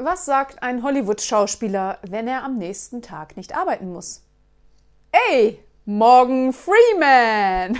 Was sagt ein Hollywood-Schauspieler, wenn er am nächsten Tag nicht arbeiten muss? Ey, morgen Freeman!